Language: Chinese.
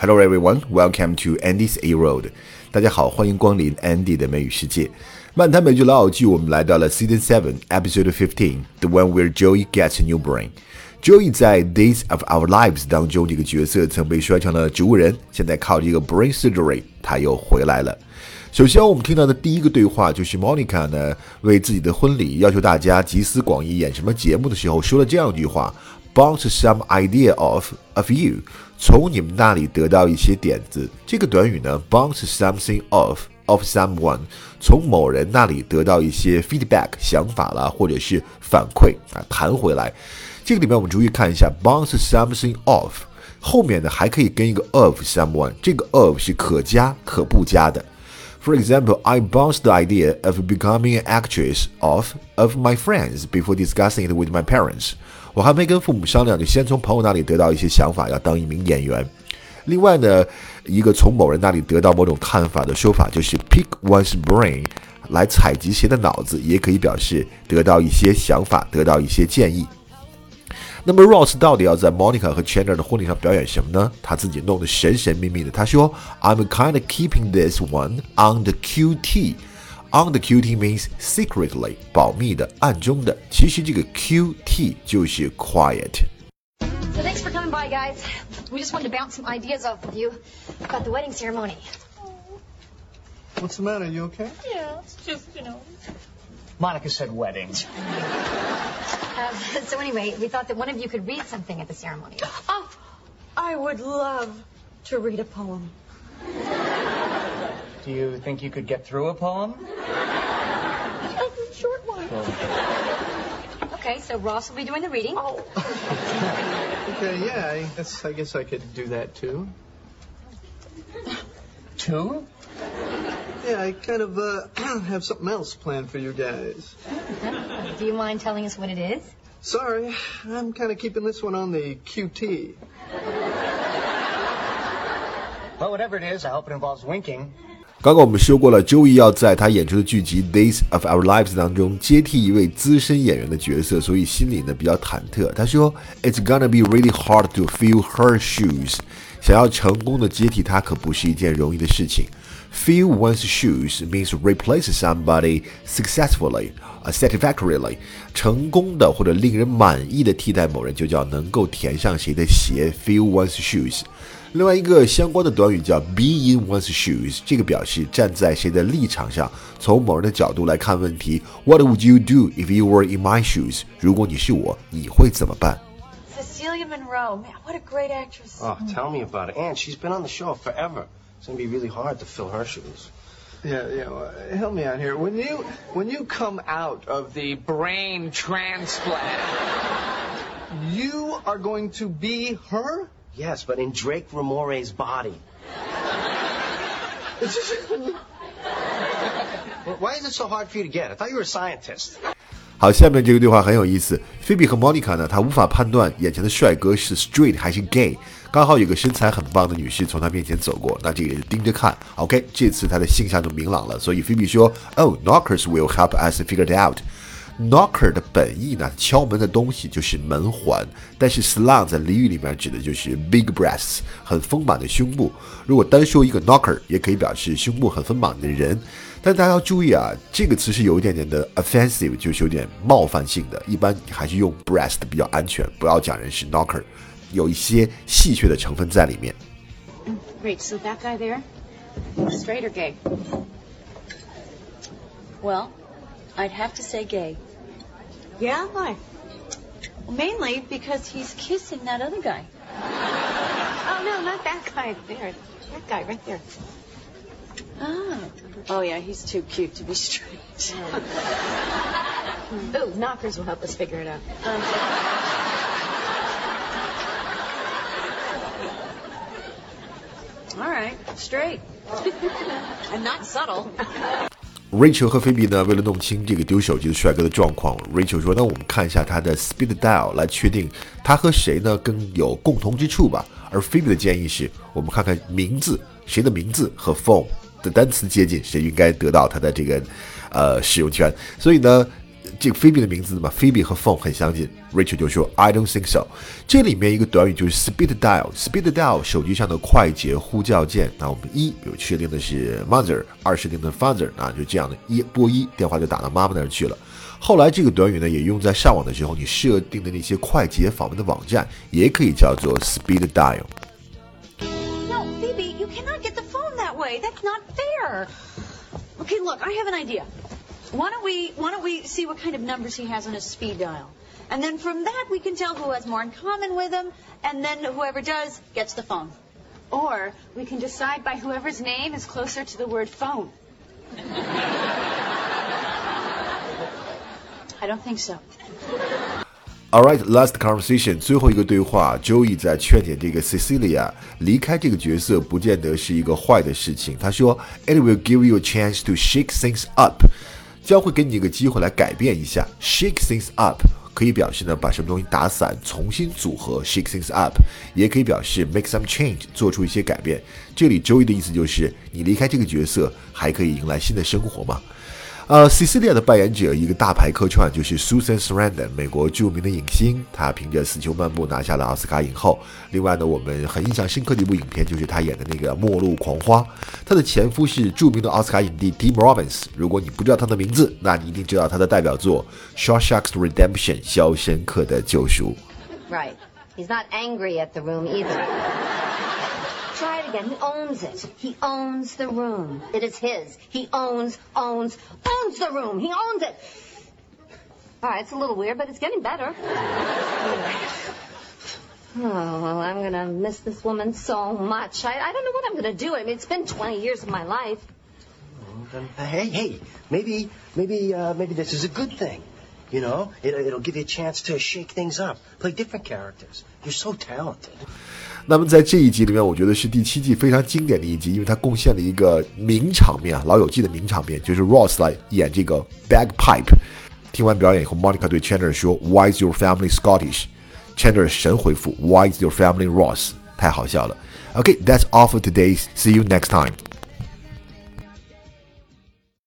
Hello everyone, welcome to Andy's A Road. 大家好，欢迎光临 Andy 的美语世界。漫谈美剧老友记，我们来到了 Season Seven, Episode Fifteen, the one where Joey gets a new brain. Joey 在 Days of Our Lives 当中这个角色曾被摔成了植物人，现在靠这个 brain surgery，他又回来了。首先，我们听到的第一个对话就是 Monica 呢为自己的婚礼要求大家集思广益演什么节目的时候，说了这样一句话：“Bounce some idea of of you。”从你们那里得到一些点子。这个短语呢，bounce something off of someone，从某人那里得到一些 feedback 想法啦，或者是反馈啊，弹回来。这个里面我们注意看一下，bounce something off 后面呢还可以跟一个 of someone，这个 of 是可加可不加的。For example, I bounced the idea of becoming an actress off of my friends before discussing it with my parents. 我还没跟父母商量，就先从朋友那里得到一些想法，要当一名演员。另外呢，一个从某人那里得到某种看法的说法，就是 pick one's brain，来采集谁的脑子，也可以表示得到一些想法，得到一些建议。那么 Ross 到底要在 Monica 和 Chandler 的婚礼上表演什么呢？他自己弄得神神秘秘的。他说：“I'm kind of keeping this one on the QT。” On the QT means secretly，保密的、暗中的。其实这个 QT 就是 quiet。So thanks for coming by, guys. We just wanted to bounce some ideas off of you about the wedding ceremony. What's the matter? You okay? Yeah, it's just, you know. Monica said weddings. So anyway, we thought that one of you could read something at the ceremony. Oh, I would love to read a poem. Do you think you could get through a poem? A short one. Oh. Okay, so Ross will be doing the reading. Oh, Okay, yeah, I guess, I guess I could do that too. Two? Yeah, I kind of uh, have something else planned for you guys. Do you mind telling us what it is? Sorry, I'm kind of keeping this one on the QT. Well, whatever it is, I hope it involves winking. 刚刚我们说过了，周易要在他演出的剧集《Days of Our Lives》当中接替一位资深演员的角色，所以心里呢比较忐忑。他说：“It's gonna be really hard to fill her shoes。” 想要成功的接替他可不是一件容易的事情。Fill one's shoes means replace somebody successfully, satisfactorily。成功的或者令人满意的替代某人，就叫能够填上谁的鞋。Fill one's shoes。另外一个相关的短语叫 be in one's shoes，这个表示站在谁的立场上，从某人的角度来看问题。What would you do if you were in my shoes？如果你是我，你会怎么办？Cecilia Monroe. Man, what a great actress. Oh, tell me about it. And she's been on the show forever. It's gonna be really hard to fill her shoes. Yeah, yeah. well, help me out here. When you when you come out of the brain transplant. you are going to be her? Yes, but in Drake Ramore's body. It's just, Well, Why is it so hard for you to get? I thought you were a scientist. 好，下面这个对话很有意思。菲比和莫妮卡呢，她无法判断眼前的帅哥是 straight 还是 gay。刚好有个身材很棒的女士从她面前走过，那这个人盯着看。OK，这次她的性向就明朗了，所以菲比说：“Oh, knockers will help us figure it out。” Knocker 的本意呢，敲门的东西就是门环，但是 slang 在俚语里面指的就是 big breasts，很丰满的胸部。如果单说一个 knocker，也可以表示胸部很丰满的人。但大家要注意啊，这个词是有一点点的 offensive，就是有点冒犯性的。一般还是用 breast 比较安全，不要讲人是 knocker，有一些戏谑的成分在里面。Great. So that guy there, straight or gay? Well, I'd have to say gay. Yeah, why? Well, mainly because he's kissing that other guy. Oh no, not that guy there. That guy right there. Ah. Oh, yeah, he's too cute to be straight. Ooh, knockers will help us figure it out. All right, straight. And not subtle. Rachel 和菲比呢，为了弄清这个丢手机的帅哥的状况，Rachel 说：“那我们看一下他的 speed dial 来确定他和谁呢更有共同之处吧。”而菲比的建议是我们看看名字，谁的名字和 phone 的单词接近，谁应该得到他的这个呃使用权。所以呢，这个菲比的名字嘛，菲比和 phone 很相近。Rachel 就说 I don't think so。这里面一个短语就是 speed dial，speed dial 手机上的快捷呼叫键。那我们一有确定的是 mother，二设定的 father，啊，就这样的，一拨一电话就打到妈妈那儿去了。后来这个短语呢，也用在上网的时候，你设定的那些快捷访问的网站，也可以叫做 speed dial。No, Phoebe, you cannot get the phone that way. That's not fair. Okay, look, I have an idea. Why don't we why don't we see what kind of numbers he has on his speed dial? And then from that we can tell who has more in common with him, and then whoever does gets the phone. Or we can decide by whoever's name is closer to the word phone. I don't think so. All right, last conversation，最后一个对话，Joey 在劝解这个 Cecilia 离开这个角色，不见得是一个坏的事情。他说，It will give you a chance to shake things up， 将会给你一个机会来改变一下。Shake things up 可以表示呢把什么东西打散，重新组合，shake things up，也可以表示 make some change，做出一些改变。这里 Joey 的意思就是，你离开这个角色，还可以迎来新的生活吗。呃，Cecilia 的扮演者一个大牌客串就是 Susan Sarandon，美国著名的影星，她凭着《死囚漫步》拿下了奥斯卡影后。另外呢，我们很印象深刻的一部影片就是她演的那个《末路狂花》，她的前夫是著名的奥斯卡影帝 Tim Robbins。如果你不知道他的名字，那你一定知道他的代表作《Shawshank's Redemption》肖申克的救赎。Right. He's not angry at the room either. Try it again. He owns it. He owns the room. It is his. He owns, owns, owns the room. He owns it. All right, it's a little weird, but it's getting better. Oh, well, I'm gonna miss this woman so much. I, I don't know what I'm gonna do. I mean, it's been 20 years of my life. Hey, hey, maybe, maybe, uh, maybe this is a good thing. You know, it, it'll give you a chance to shake things up, play different characters. You're so talented. 那么在这一集里面，我觉得是第七季非常经典的一集，因为它贡献了一个名场面啊，《老友记》的名场面，就是 Ross 来演这个 bagpipe。听完表演以后，Monica 对 Chandler 说：“Why is your family Scottish？”Chandler 神回复：“Why is your family Ross？” 太好笑了。Okay, that's all for today. See you next time.